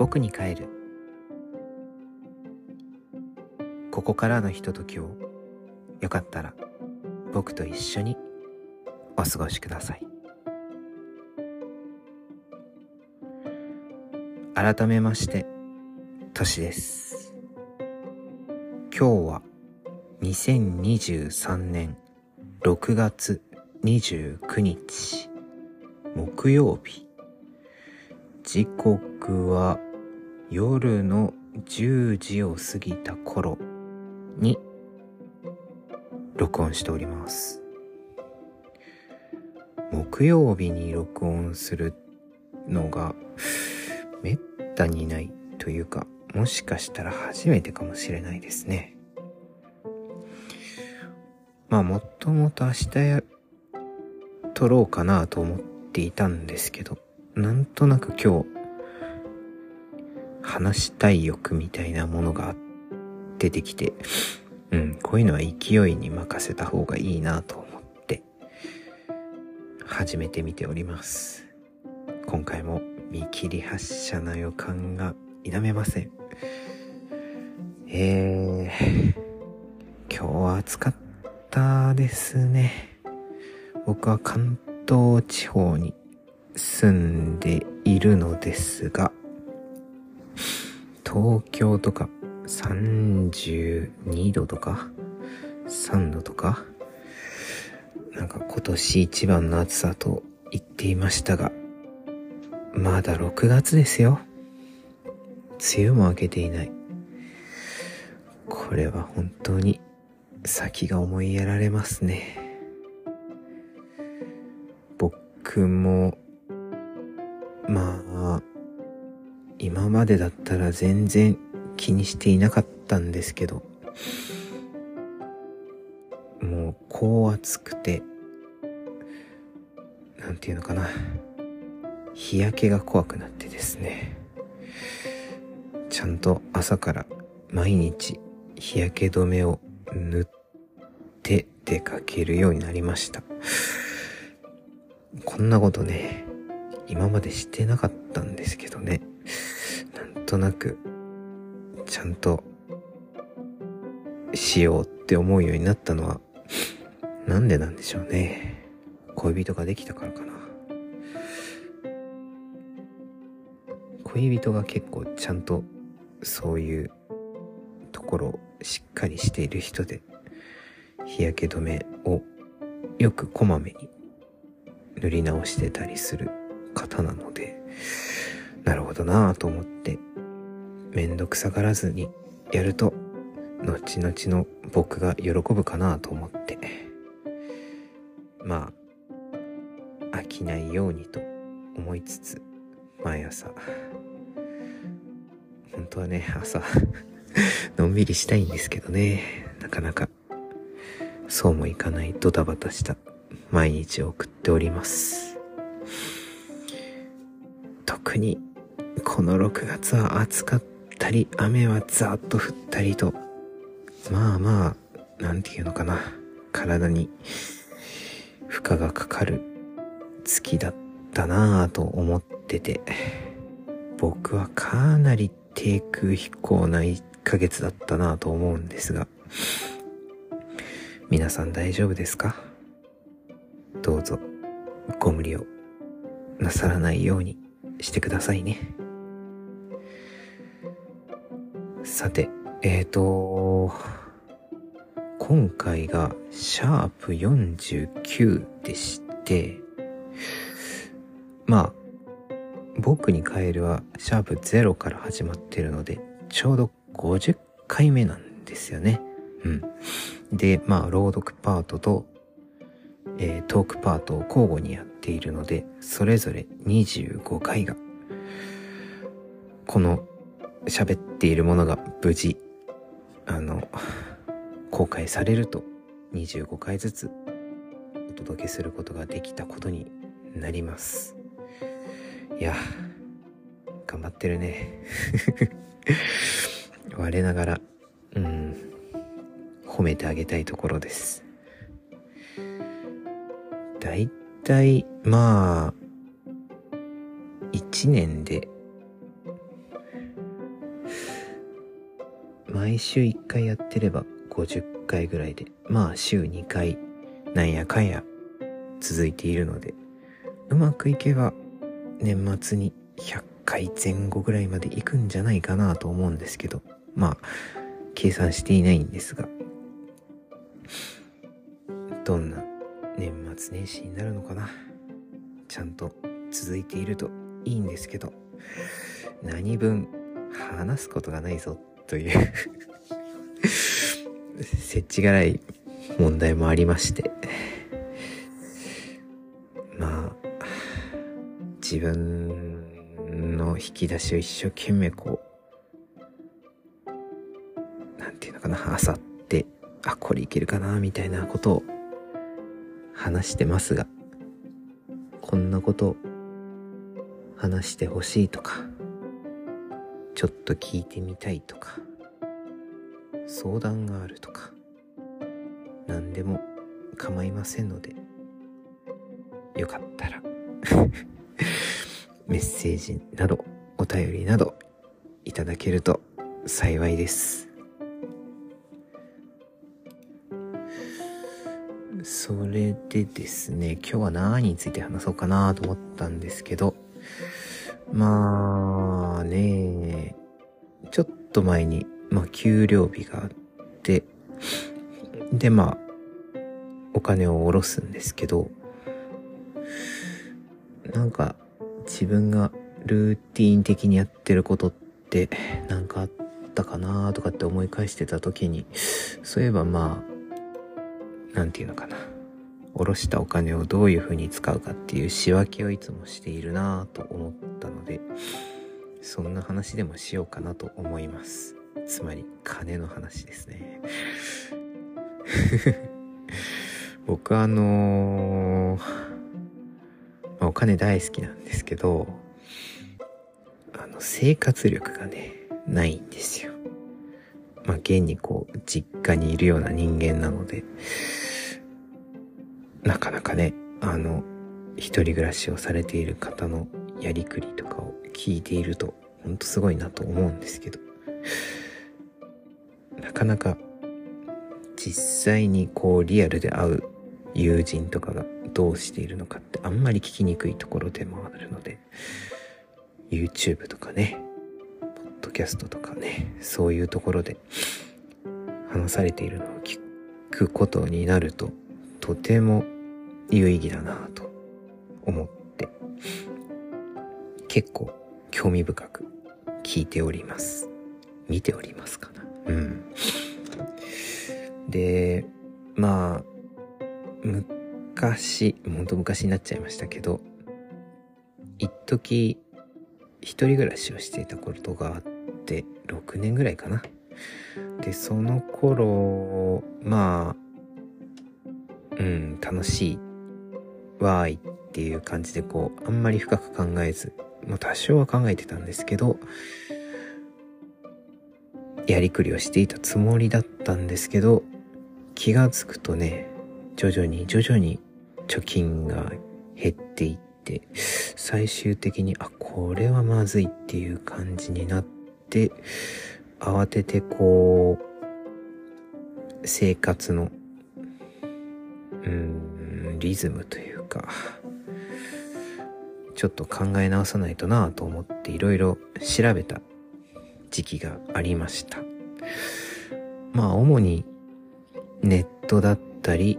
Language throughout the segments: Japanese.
僕に帰る。ここからのひとときをよかったら僕と一緒にお過ごしください。改めましてとしです。今日は2023年6月29日木曜日。時刻は夜の10時を過ぎた頃に録音しております。木曜日に録音するのがめったにないというかもしかしたら初めてかもしれないですね。まあもともと明日撮ろうかなと思っていたんですけどなんとなく今日話したい欲みたいなものが出てきてうんこういうのは勢いに任せた方がいいなと思って始めてみております。今回も見切り発車な予感が否めません。えー、今日は暑かったですね。僕は関東地方に住んでいるのですが東京とか32度とか3度とかなんか今年一番の暑さと言っていましたがまだ6月ですよ。梅雨も明けていない。これは本当に先が思いやられますね。僕もまあ今までだったら全然気にしていなかったんですけどもうこう暑くてなんていうのかな。日焼けが怖くなってですね。ちゃんと朝から毎日日焼け止めを塗って出かけるようになりました。こんなことね今までしてなかったんですけどね。なんとなくちゃんとしようって思うようになったのはなんでなんでしょうね。恋人ができたからかな。恋人が結構ちゃんとそういうところをしっかりしている人で日焼け止めをよくこまめに塗り直してたりする方なのでなるほどなぁと思ってめんどくさがらずにやると後々の僕が喜ぶかなと思って。まあ飽きないようにと思いつつ毎朝。本当はね朝 のんびりしたいんですけどね。なかなかそうもいかないドタバタした毎日を送っております。特にこの6月は暑かったり雨はザーッと降ったりとまあまあなんていうのかな。体に負荷がかかる月だったなぁと思ってて僕はかなり低空飛行な1ヶ月だったなぁと思うんですが皆さん大丈夫ですか？どうぞご無理をなさらないようにしてくださいね。さてえーと今回がシャープ49でしてまあ僕にカエルはシャープ0から始まってるのでちょうど50回目なんですよね。うん。でまあ朗読パートと、えー、トークパートを交互にやっているのでそれぞれ25回がこの喋っているものが無事あの公開されると25回ずつお届けすることができたことになります。いや頑張ってるね。我ながらうん褒めてあげたいところです。だいたいまあ1年で毎週1回やってれば50回ぐらいで、まあ週2回、なんやかんや続いているので、うまくいけば年末に100回前後ぐらいまで行くんじゃないかなと思うんですけど、まあ、計算していないんですが、どんな年末年始になるのかな？ちゃんと続いているといいんですけど、何分話すことがないぞという。設置がない問題もありまして。まあ自分の引き出しを一生懸命こうなんていうのかなあさってあこれいけるかなみたいなことを話してますがこんなこと話してほしいとかちょっと聞いてみたいとか相談があるとか何でも構いませんのでよかったら メッセージなどお便りなどいただけると幸いです。それでですね今日は何について話そうかなと思ったんですけどまあね、ちょっと前に、まあ給料日があって、でまあ、お金を下ろすんですけど、なんか自分がルーティン的にやってることってなんかあったかなとかって思い返してた時に、そういえばまあ、なんていうのかな。下ろしたお金をどういう風に使うかっていう仕分けをいつもしているなぁと思ったので、そんな話でもしようかなと思います。つまり、金の話ですね。僕あのー、まあ、お金大好きなんですけど、あの、生活力がね、ないんですよ。まあ、現にこう、実家にいるような人間なので、なかなかね、あの、一人暮らしをされている方のやりくりとかを聞いていると、ほんとすごいなと思うんですけど、なかなか実際にこうリアルで会う友人とかがどうしているのかってあんまり聞きにくいところでもあるので、YouTube とかね、ポッドキャストとかね、そういうところで話されているのを聞くことになると、とても有意義だなと思って結構興味深く聞いております。見ておりますかな。うん。でまあ昔ほんと昔になっちゃいましたけど一時一人暮らしをしていたことがあって6年ぐらいかな。でその頃まあうん、楽しい、わーいっていう感じでこう、あんまり深く考えず、まあ多少は考えてたんですけど、やりくりをしていたつもりだったんですけど、気がつくとね、徐々に徐々に貯金が減っていって、最終的に、あ、これはまずいっていう感じになって、慌ててこう、生活のうんリズムというかちょっと考え直さないとなぁと思っていろいろ調べた時期がありました。まあ主にネットだったり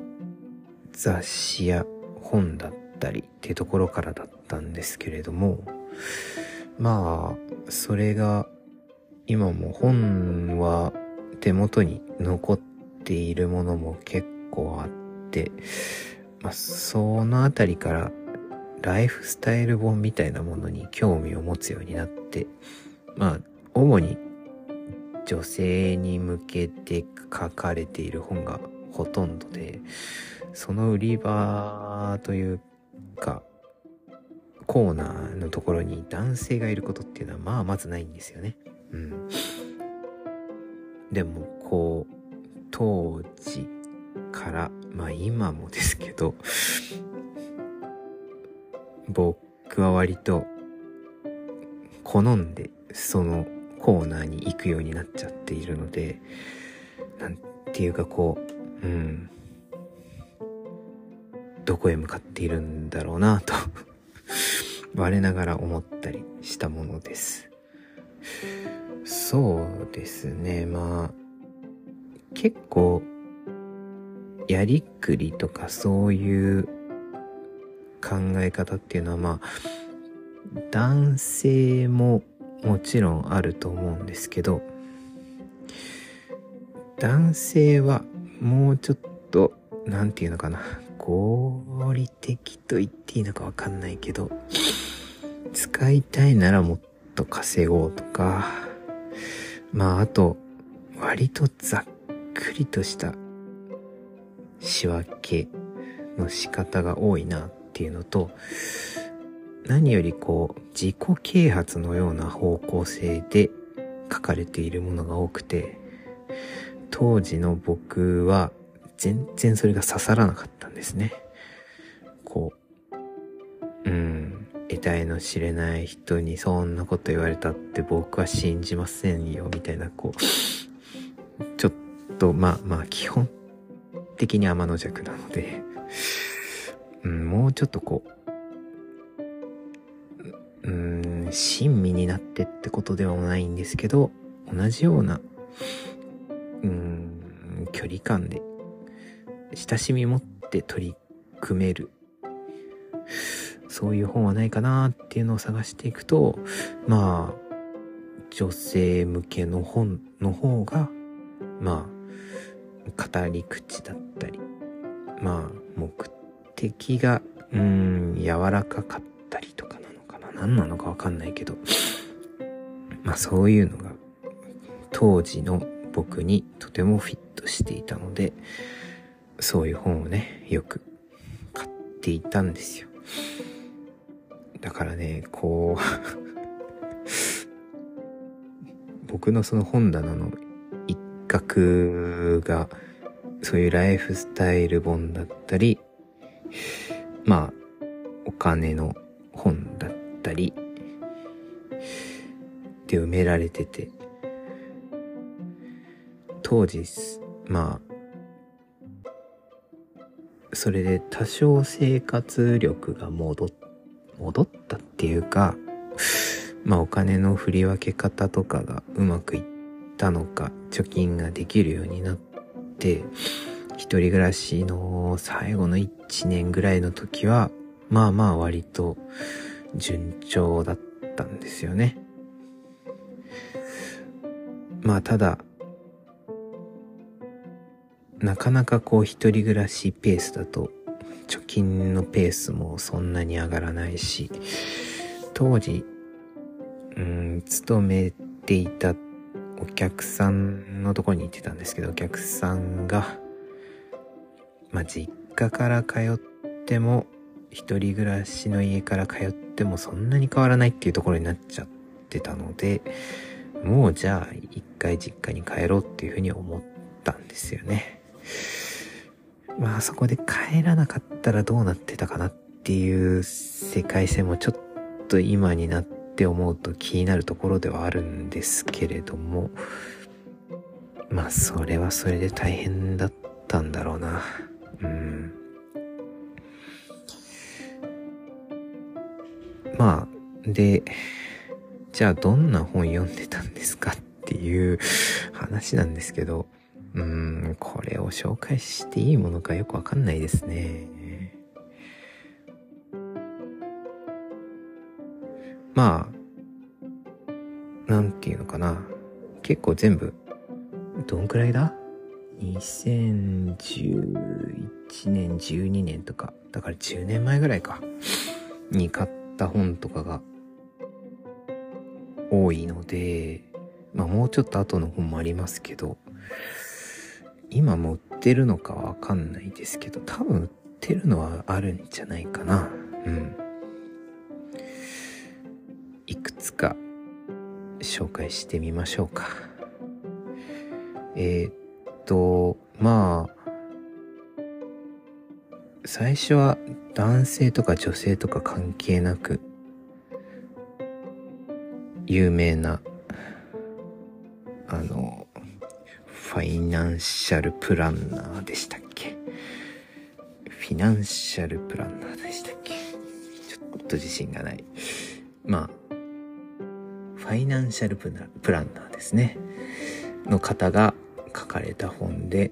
雑誌や本だったりっていうところからだったんですけれどもまあそれが今も本は手元に残っているものも結構あって、まあ、そのあたりからライフスタイル本みたいなものに興味を持つようになって、まあ、主に女性に向けて書かれている本がほとんどで、その売り場というか、コーナーのところに男性がいることっていうのはまあまずないんですよね。うん。でもこう、当時から、まあ今もですけど、僕は割と好んでそのコーナーに行くようになっちゃっているので、なんていうかこう、うん、どこへ向かっているんだろうなと我ながら思ったりしたものです。そうですね、まあ、結構、やりくりとかそういう考え方っていうのはまあ、男性ももちろんあると思うんですけど、男性はもうちょっと、なんていうのかな、合理的と言っていいのかわかんないけど、使いたいならもっと稼ごうとか、まああと、割とざっくりとした仕分けの仕方が多いなっていうのと、何よりこう、自己啓発のような方向性で書かれているものが多くて、当時の僕は全然それが刺さらなかったんですね。こう、うん、得体の知れない人にそんなこと言われたって僕は信じませんよ、みたいな、こう、ちょっと、まあまあ、基本的に天の弱なので、うん、もうちょっとこう、うん、親身になってってことではないんですけど、同じような、うん、距離感で、親しみ持って取り組める、そういう本はないかなっていうのを探していくと、まあ、女性向けの本の方が、まあ、語り口だったり、まあ、目的が、うん、柔らかかったりとかなのかな何なのかわかんないけど、まあそういうのが当時の僕にとてもフィットしていたので、そういう本をね、よく買っていたんですよ。だからね、こう僕のその本棚の一角が、そういうライフスタイル本だったり、まあ、お金の本だったりで埋められてて。当時まあそれで多少生活力が戻戻ったっていうかまあお金の振り分け方とかがうまくいってたのか貯金ができるようになって一人暮らしの最後の1年ぐらいの時はまあまあ割と順調だったんですよね。まあただ、なかなかこう一人暮らしペースだと貯金のペースもそんなに上がらないし、当時、うん、勤めていたお客さんのとこに行ってたんですけど、お客さんが、まあ実家から通っても一人暮らしの家から通ってもそんなに変わらないっていうところになっちゃってたので、もうじゃあ一回実家に帰ろうっていうふうに思ったんですよね。まあそこで帰らなかったらどうなってたかなっていう世界線もちょっと今になってって思うと気になるところではあるんですけれども、まあそれはそれで大変だったんだろうな。うん。まあ、で、じゃあどんな本読んでたんですかっていう話なんですけど、うん、これを紹介していいものかよくわかんないですね。まあ、なんていうのかな。結構全部、どんくらいだ ?2011 年、12年とか、だから10年前ぐらいか、に買った本とかが多いので、まあもうちょっと後の本もありますけど、今も売ってるのかわかんないですけど、多分売ってるのはあるんじゃないかな。うん。紹介してみましょうか。えー、っと、まあ、最初は男性とか女性とか関係なく有名なあの、ファイナンシャルプランナーでしたっけ？フィナンシャルプランナーでしたっけ？ちょっと自信がない。まあ、ァイナンシャルプランナーですね。の方が書かれた本で、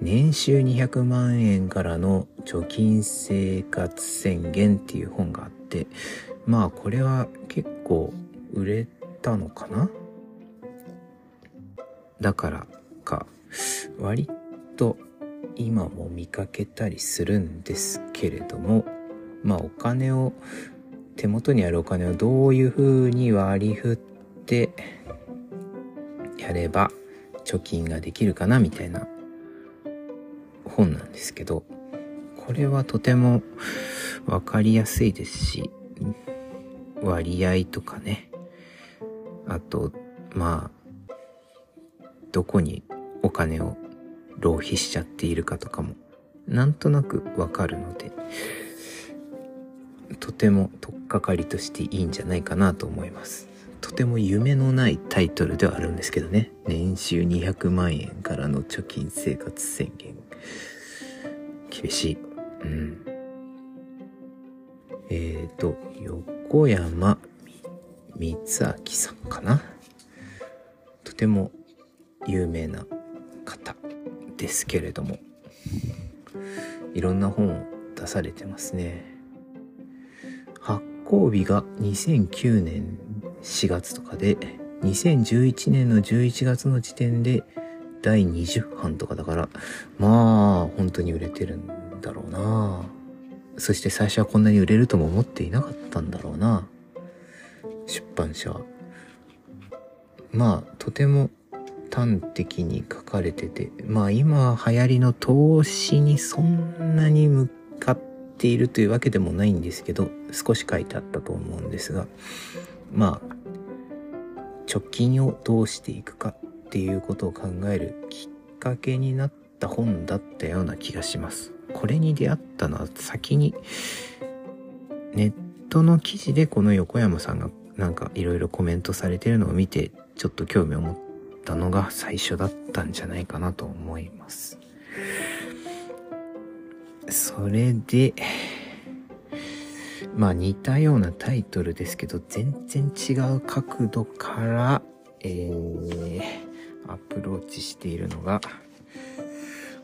年収200万円からの貯金生活宣言っていう本があって、まあこれは結構売れたのかな？だからか、割と今も見かけたりするんですけれども、まあお金を、手元にあるお金をどういう風に割り振ってやれば貯金ができるかなみたいな本なんですけど、これはとてもわかりやすいですし、割合とかね、あと、まあ、どこにお金を浪費しちゃっているかとかも、なんとなくわかるので、とても取っかかりとしていいんじゃないかなと思います。とても夢のないタイトルではあるんですけどね。年収200万円からの貯金生活宣言。厳しい。うん。えーと、横山光明さんかな。とても有名な方ですけれども、いろんな本を出されてますね。行日が2009年4月とかで、2011年の11月の時点で第20版とかだから、まあ、本当に売れてるんだろうなそして最初はこんなに売れるとも思っていなかったんだろうな出版社は。まあ、とても端的に書かれてて、まあ今流行りの投資にそんなに向かっているというわけでもないんですけど、少し書いてあったと思うんですが、まあ、貯金をどうしていくかっていうことを考えるきっかけになった本だったような気がします。これに出会ったのは先にネットの記事でこの横山さんがなんかいろいろコメントされてるのを見てちょっと興味を持ったのが最初だったんじゃないかなと思います。それで、まあ似たようなタイトルですけど、全然違う角度から、えー、アプローチしているのが、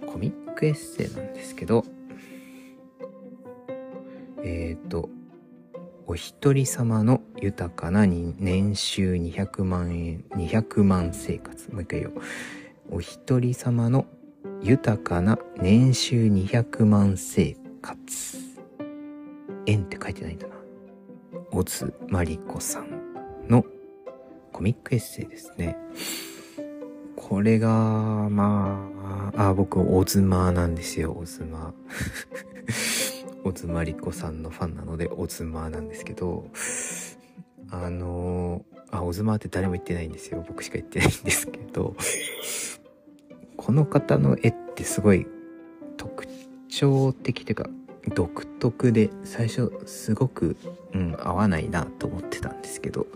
コミックエッセイなんですけど、えっ、ー、と、お一人様の豊かな年収200万円、200万生活。もう一回言おう。お一人様の豊かな年収200万生活。円って書いてないんだな。オズマリコさんのコミックエッセイですね。これが、まあ、あ、僕、オズマなんですよ、オズマー。オズマリコさんのファンなので、オズマなんですけど、あのあ、オズマーって誰も言ってないんですよ。僕しか言ってないんですけど、この方の絵ってすごい特徴的というか、独特で、最初すごく、うん、合わないなと思ってたんですけど、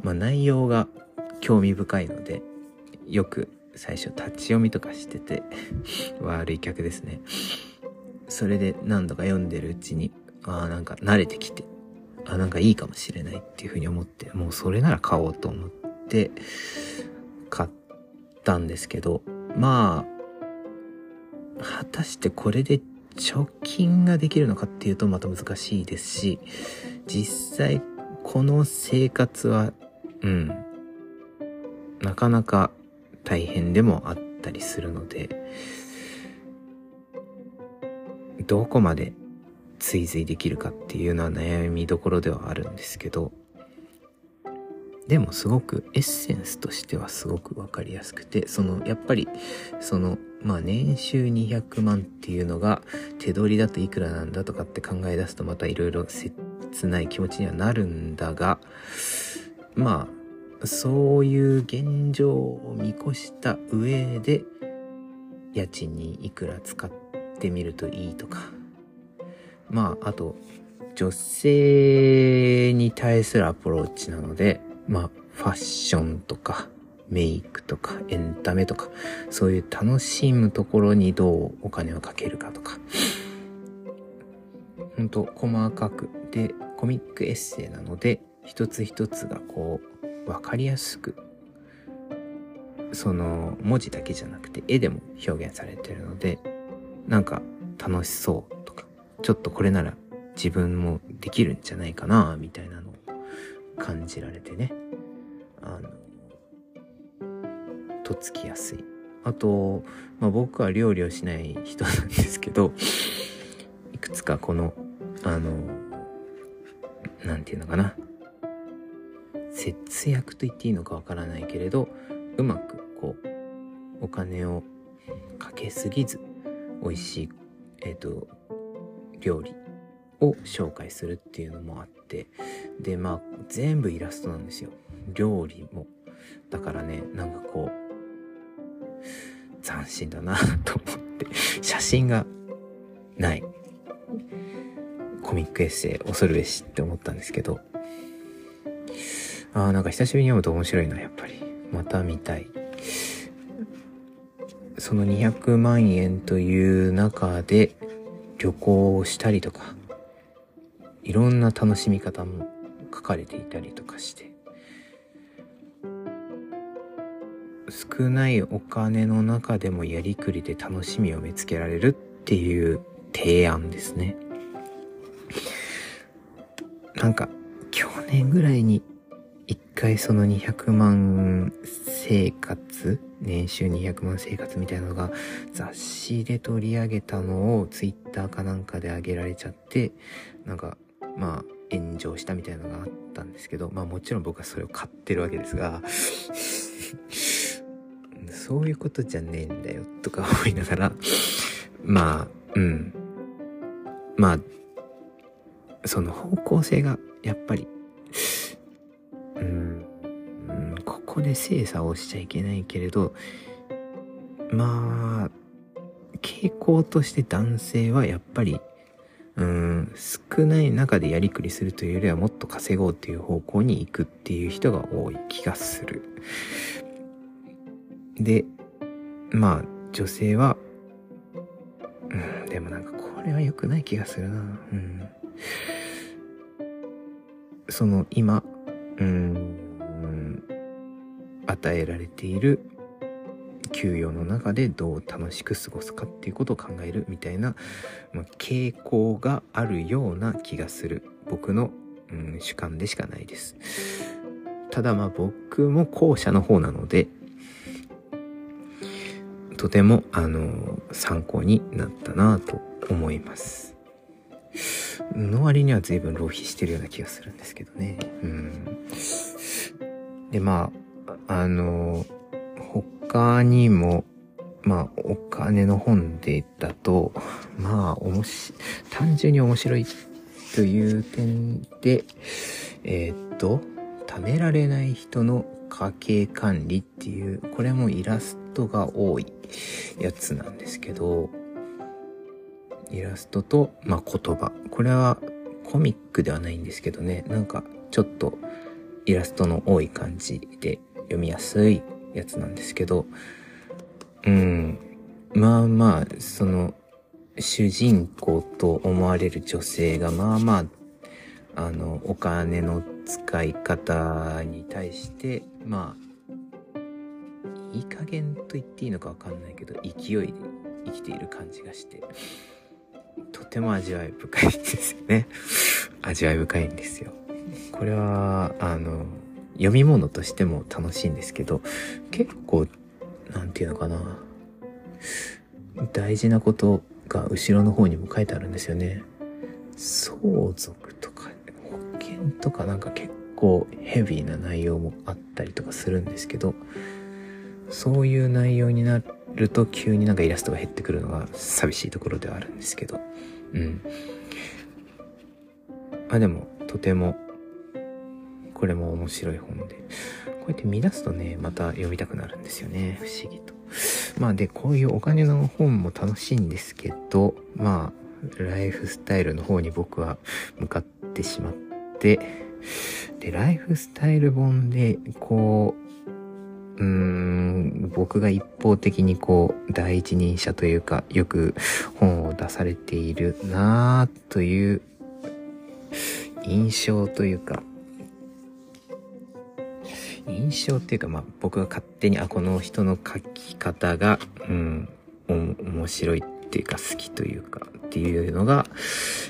まあ内容が興味深いので、よく最初立ち読みとかしてて 悪い客ですね。それで何度か読んでるうちに、ああ、なんか慣れてきて、あなんかいいかもしれないっていうふうに思って、もうそれなら買おうと思って、買ったんですけど、まあ、果たしてこれで貯金ができるのかっていうとまた難しいですし、実際この生活は、うん、なかなか大変でもあったりするので、どこまで追随できるかっていうのは悩みどころではあるんですけど、でもすごくエッセンスとしてはすごくわかりやすくて、その、やっぱり、その、まあ年収200万っていうのが手取りだといくらなんだとかって考え出すとまたいろいろ切ない気持ちにはなるんだが、まあ、そういう現状を見越した上で、家賃にいくら使ってみるといいとか。まあ、あと、女性に対するアプローチなので、まあ、ファッションとか、メイクとかエンタメとか、そういう楽しむところにどうお金をかけるかとか、ほんと細かく、で、コミックエッセイなので、一つ一つがこう、わかりやすく、その文字だけじゃなくて絵でも表現されてるので、なんか楽しそうとか、ちょっとこれなら自分もできるんじゃないかな、みたいなのを感じられてね。あの、とっつきやすい。あと、まあ、僕は料理をしない人なんですけど、いくつかこの、あの、なんていうのかな。節約と言っていいのかわからないけれど、うまくこう、お金をかけすぎず、美味しい、えっ、ー、と、料理を紹介するっていうのもあって、で、まあ、全部イラストなんですよ。料理も。だからね、なんかこう、斬新だなと思って、写真がない。コミックエッセイ恐るべしって思ったんですけど、ああ、なんか久しぶりに読むと面白いな、やっぱり。また見たい。その200万円という中で旅行をしたりとか、いろんな楽しみ方も書かれていたりとかして、少ないお金の中でもやりくりで楽しみを見つけられるっていう提案ですね。なんか、去年ぐらいに一回その200万生活、年収200万生活みたいなのが雑誌で取り上げたのをツイッターかなんかで上げられちゃって、なんか、まあ、炎上したみたいなのがあったんですけど、まあもちろん僕はそれを買ってるわけですが、そういうことじゃねえんだよとか思いながら、まあ、うん。まあ、その方向性がやっぱり、うん、ここで精査をしちゃいけないけれど、まあ、傾向として男性はやっぱり、うん、少ない中でやりくりするというよりはもっと稼ごうっていう方向に行くっていう人が多い気がする。で、まあ、女性は、うん、でもなんかこれは良くない気がするな。うん。その今、うん、与えられている給与の中でどう楽しく過ごすかっていうことを考えるみたいな、まあ、傾向があるような気がする僕の、うん、主観でしかないです。ただまあ僕も後者の方なので、とても、あの、参考になったなと思います。の割には随分浪費してるような気がするんですけどね。うん。で、まあ、あの、他にも、まあ、お金の本でだと、まあ、おもし、単純に面白いという点で、えー、っと、貯められない人の家計管理っていう、これもイラストが多いやつなんですけど、イラストと、まあ、言葉。これはコミックではないんですけどね、なんかちょっとイラストの多い感じで読みやすいやつなんですけど、うん、まあまあ、その、主人公と思われる女性がまあまあ、あの、お金の使い方に対して、まあ、いい加減と言っていいのかわかんないけど、勢いで生きている感じがして、とても味わい深いですよね。味わい深いんですよ。これは、あの、読み物としても楽しいんですけど、結構、なんていうのかな。大事なことが後ろの方にも書いてあるんですよね。相続とか、保険とかなんか結構ヘビーな内容もあったりとかするんですけど、そういう内容になると急になんかイラストが減ってくるのが寂しいところではあるんですけど。うん。あ、でも、とても、これも面白い本で。こうやって見出すとね、また読みたくなるんですよね。不思議と。まあで、こういうお金の本も楽しいんですけど、まあ、ライフスタイルの方に僕は向かってしまって、で、ライフスタイル本で、こう、うーん、僕が一方的にこう、第一人者というか、よく本を出されているなぁという印象というか、印象っていうか、まあ僕が勝手に、あ、この人の書き方が、うん、面白いっていうか好きというかっていうのが、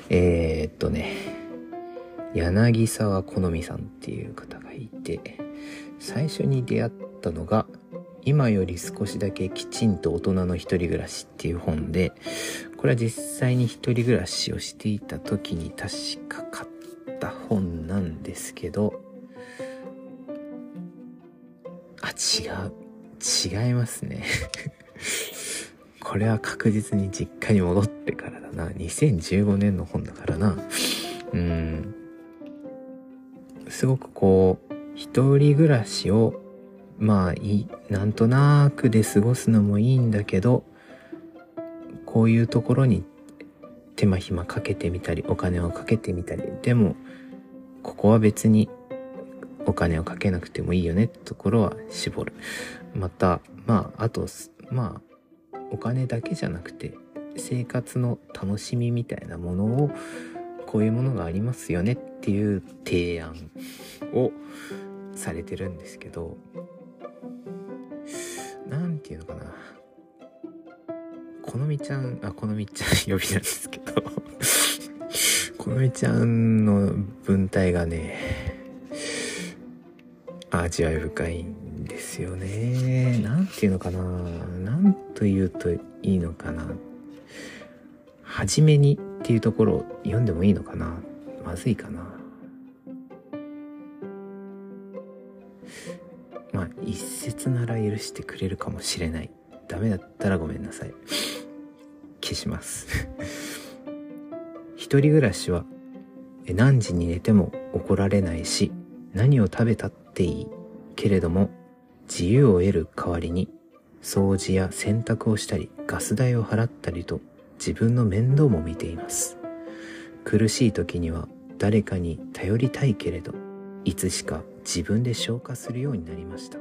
えー、っとね、柳沢好美さんっていう方がいて、最初に出会ったのが、今より少しだけきちんと大人の一人暮らしっていう本で、これは実際に一人暮らしをしていた時に確か買った本なんですけど、あ、違う。違いますね これは確実に実家に戻ってからだな。2015年の本だからな。うん。すごくこう、一人暮らしを、まあいい、なんとなくで過ごすのもいいんだけど、こういうところに手間暇かけてみたり、お金をかけてみたり、でも、ここは別にお金をかけなくてもいいよねってところは絞る。また、まあ、あと、まあ、お金だけじゃなくて、生活の楽しみみたいなものを、こういうものがありますよねっていう提案をされてるんですけど、なんていうのかな。このみちゃん、あ、このみちゃん 呼びなんですけど このみちゃんの文体がね、味わい深いんですよね。なんていうのかな。なんと言うといいのかな。はじめにっていうところを読んでもいいのかな。まずいかな。まあ、一節なら許してくれるかもしれない。ダメだったらごめんなさい。消します。一人暮らしは何時に寝ても怒られないし、何を食べたってっていい。けれども、自由を得る代わりに、掃除や洗濯をしたり、ガス代を払ったりと、自分の面倒も見ています。苦しい時には誰かに頼りたいけれど、いつしか自分で消化するようになりました。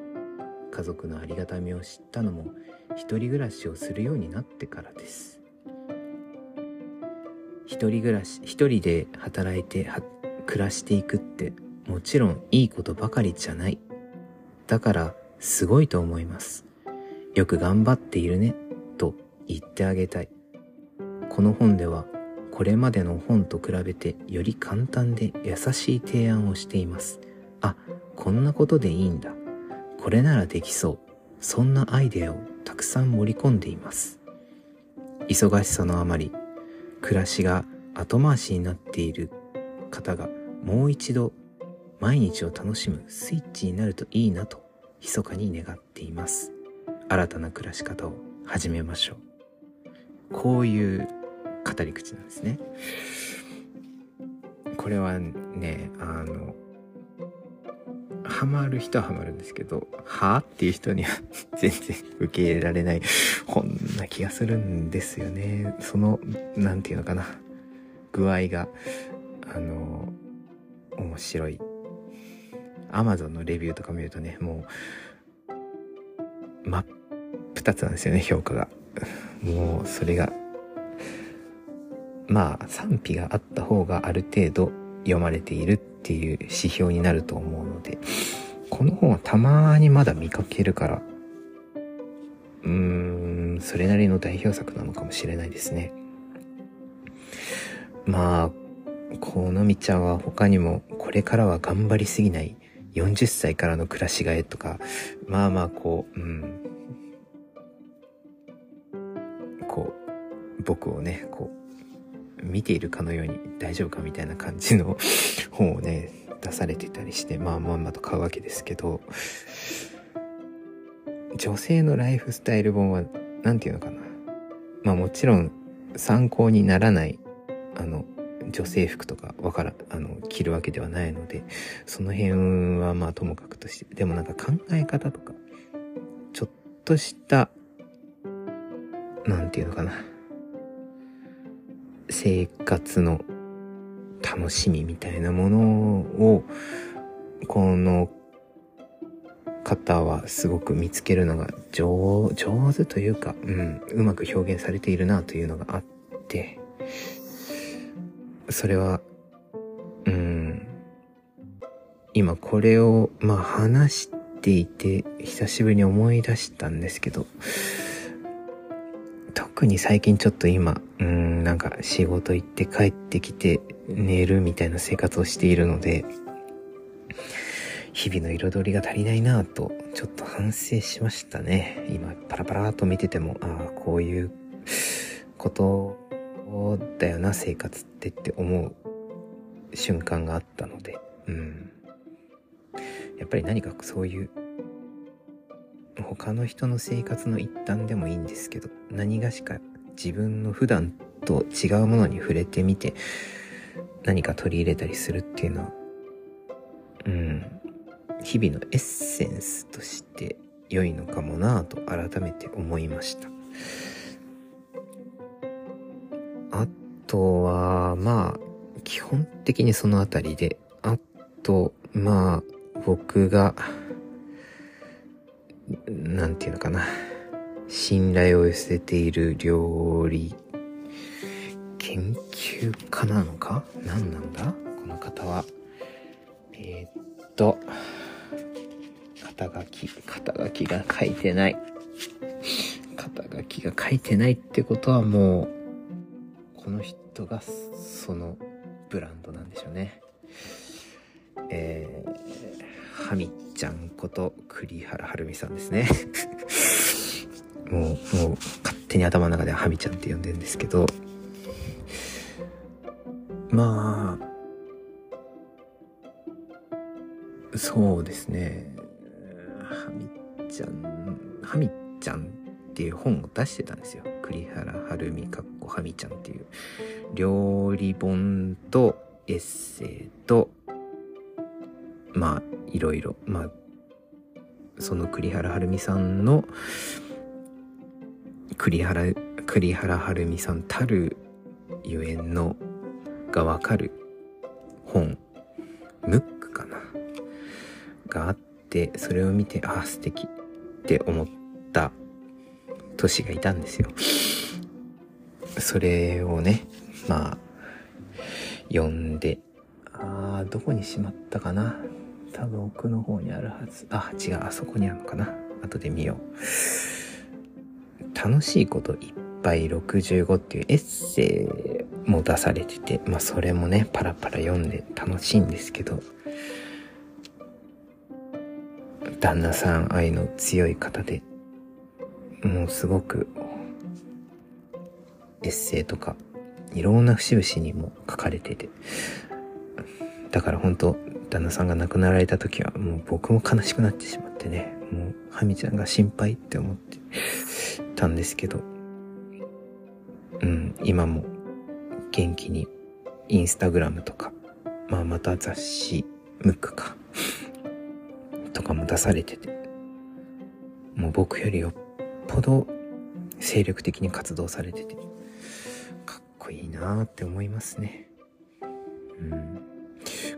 家族のありがたみを知ったのも、一人暮らしをするようになってからです。一人暮らし、一人で働いて暮らしていくってもちろんいいことばかりじゃない。だからすごいと思います。よく頑張っているねと言ってあげたい。この本ではこれまでの本と比べてより簡単で優しい提案をしています。あ、こんなことでいいんだ。これならできそう。そんなアイデアをたくさん盛り込んでいます。忙しさのあまり、暮らしが後回しになっている方がもう一度毎日を楽しむスイッチになるといいなと密かに願っています新たな暮らし方を始めましょうこういう語り口なんですねこれはねあのハマる人はハマるんですけど、はあっていう人には 全然受け入れられない本な気がするんですよね。その、なんていうのかな。具合が、あの、面白い Amazon のレビューとか見るとね、もう、真っ二つなんですよね、評価が。もう、それが、まあ、賛否があった方がある程度読まれているっていう指標になると思うので、この本はたまにまだ見かけるから、うーん、それなりの代表作なのかもしれないですね。まあ、このみちゃんは他にもこれからは頑張りすぎない40歳からの暮らしがえとか、まあまあこう、うん。こう、僕をね、こう、見ているかのように大丈夫かみたいな感じの 本をね、出されてたりして、まあまんまと買うわけですけど、女性のライフスタイル本は、なんていうのかな。まあもちろん参考にならない、あの、女性服とかわから、あの、着るわけではないので、その辺はまあともかくとして、でもなんか考え方とか、ちょっとした、なんていうのかな。生活の楽しみみたいなものを、この方はすごく見つけるのが上上手というか、うん、うまく表現されているなというのがあって、それは、うん、今これを、まあ話していて、久しぶりに思い出したんですけど、特に最近ちょっと今、うん、なんか仕事行って帰ってきて寝るみたいな生活をしているので、日々の彩りが足りないなぁと、ちょっと反省しましたね。今、パラパラと見てても、ああ、こういうことだよな、生活ってって思う瞬間があったので、うん。やっぱり何かそういう、他の人の生活の一端でもいいんですけど、何がしか自分の普段と違うものに触れてみて、何か取り入れたりするっていうのは、うん、日々のエッセンスとして良いのかもなぁと改めて思いました。あとは、まあ、基本的にそのあたりで、あと、まあ、僕が、なんていうのかな、信頼を寄せている料理研究家なのか？何なんだ？この方は。えー、っと、肩書き、肩書きが書いてない。肩書きが書いてないってことはもう、この人がそのブランドなんでしょうね。えー、はみちゃんこと栗原はるみさんですね。もう、もう勝手に頭の中ではみちゃんって呼んでるんですけど、まあ、そうですね。はみちゃん、はみちゃんっていう本を出してたんですよ。栗原はるみかっこはみちゃんっていう。料理本とエッセイと、まあ、いろいろ。まあ、その栗原はるみさんの、栗原、栗原はるみさんたるゆえんのがわかる本、ムックかながあって、それを見て、ああ、素敵って思った年がいたんですよ。それをね、まあ、読んで、ああ、どこにしまったかな多分奥の方にあるはず。あ、違う、あそこにあるのかな後で見よう。楽しいこといっぱい65っていうエッセイも出されてて、まあそれもね、パラパラ読んで楽しいんですけど、旦那さん愛の強い方で、もうすごく、エッセイとか、いろんな節々にも書かれてて、だから本当旦那さんが亡くなられた時はもう僕も悲しくなってしまってね、もう、はみちゃんが心配って思ってたんですけど、うん、今も元気にインスタグラムとか、まあまた雑誌、ムックか、とかも出されてて、もう僕よりよっぽど精力的に活動されてて、かっこいいなーって思いますね。うん。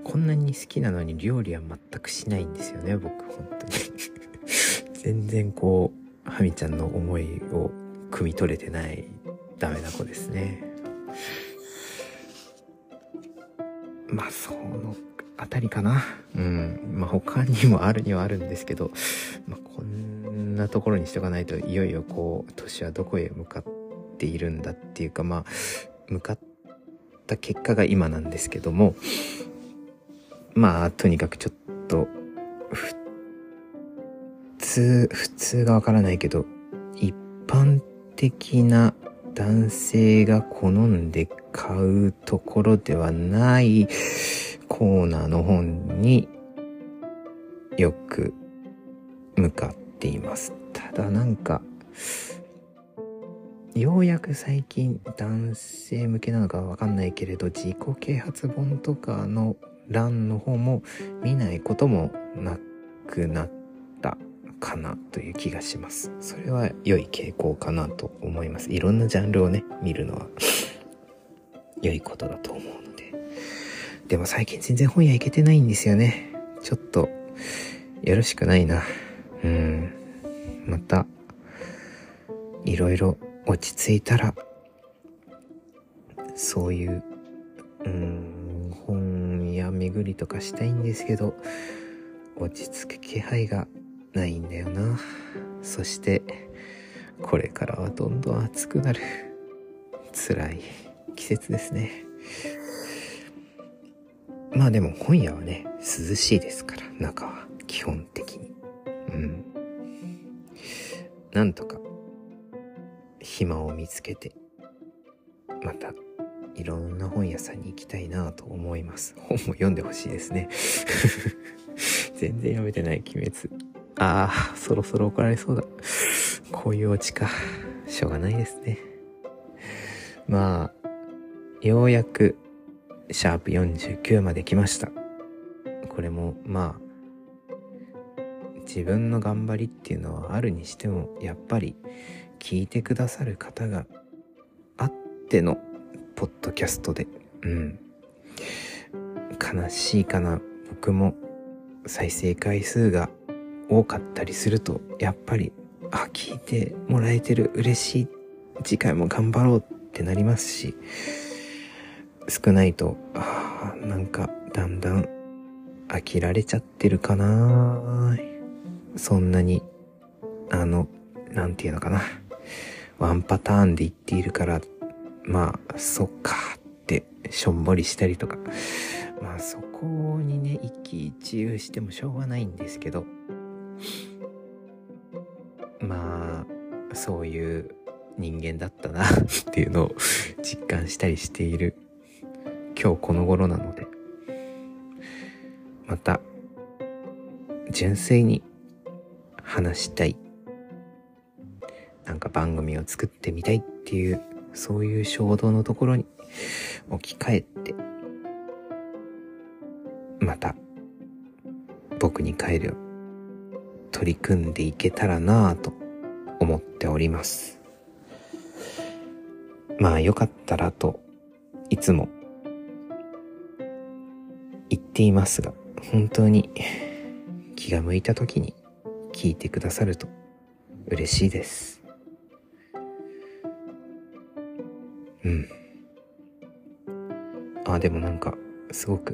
こんなに好きなのに料理は全くしないんですよね、僕、本当に 全然こう、ハミちゃんの思いを汲み取れてないダメな子ですね。まあ、そのあたりかな。うん。まあ、他にもあるにはあるんですけど、まあ、こんなところにしとかないと、いよいよこう、年はどこへ向かっているんだっていうか、まあ、向かった結果が今なんですけども、まあ、とにかくちょっと、普通、普通がわからないけど、一般的な男性が好んで買うところではないコーナーの本によく向かっています。ただなんか、ようやく最近男性向けなのかわかんないけれど自己啓発本とかの欄の方も見ないこともなくなったかなという気がします。それは良い傾向かなと思います。いろんなジャンルをね、見るのは 良いことだと思うので。でも最近全然本屋行けてないんですよね。ちょっと、よろしくないな。うんいろいろ落ち着いたらそういううん本屋巡りとかしたいんですけど落ち着く気配がないんだよな。そしてこれからはどんどん暑くなる。辛い季節ですね。まあでも今夜はね涼しいですから中は。基本的に。うん。なんとか暇を見つけてまたいろんな本屋さんに行きたいなと思います。本も読んでほしいですね。全然読めてない鬼滅。ああそろそろ怒られそうだ。こういうオチか。しょうがないですね。まあようやくシャープ49まで来ました。これもまあ自分の頑張りっていうのはあるにしてもやっぱり聞いてくださる方があってのポッドキャストで。うん。悲しいかな。僕も再生回数が多かったりするとやっぱりあ聞いてもらえてる嬉しい。次回も頑張ろうってなりますし少ないとあなんかだんだん飽きられちゃってるかなそんなにあのなんていうのかな。ワンパターンで言っているからまあそっかってしょんぼりしたりとか。まあそこにね一喜一憂してもしょうがないんですけど。まあそういう人間だったなっていうのを実感したりしている。今日この頃なので。また純粋に話したい。なんか番組を作ってみたいっていうそういう衝動のところに置き換えてまた僕に帰る取り組んでいけたらなぁと思っております。まあよかったらといつも言っていますが本当に気が向いた時に聞いてくださると嬉しいです。うん。あでもなんかすごく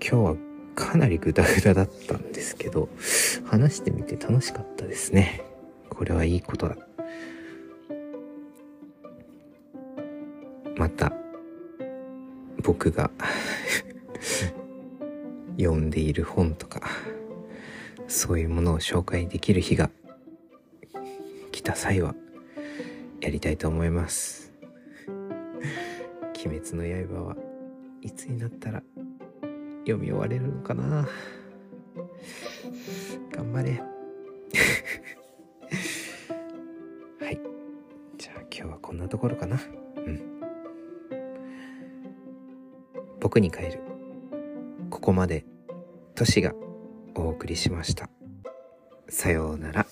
今日はかなりグダグダだったんですけど話してみて楽しかったですね。これはいいことだ。また僕が読んでいる本とかそういうものを紹介できる日が来た際はやりたいと思います。鬼滅の刃はいつになったら読み終われるのかな。頑張れ。はい。じゃあ今日はこんなところかな。うん。僕に帰る。ここまでトシがお送りしました。さようなら。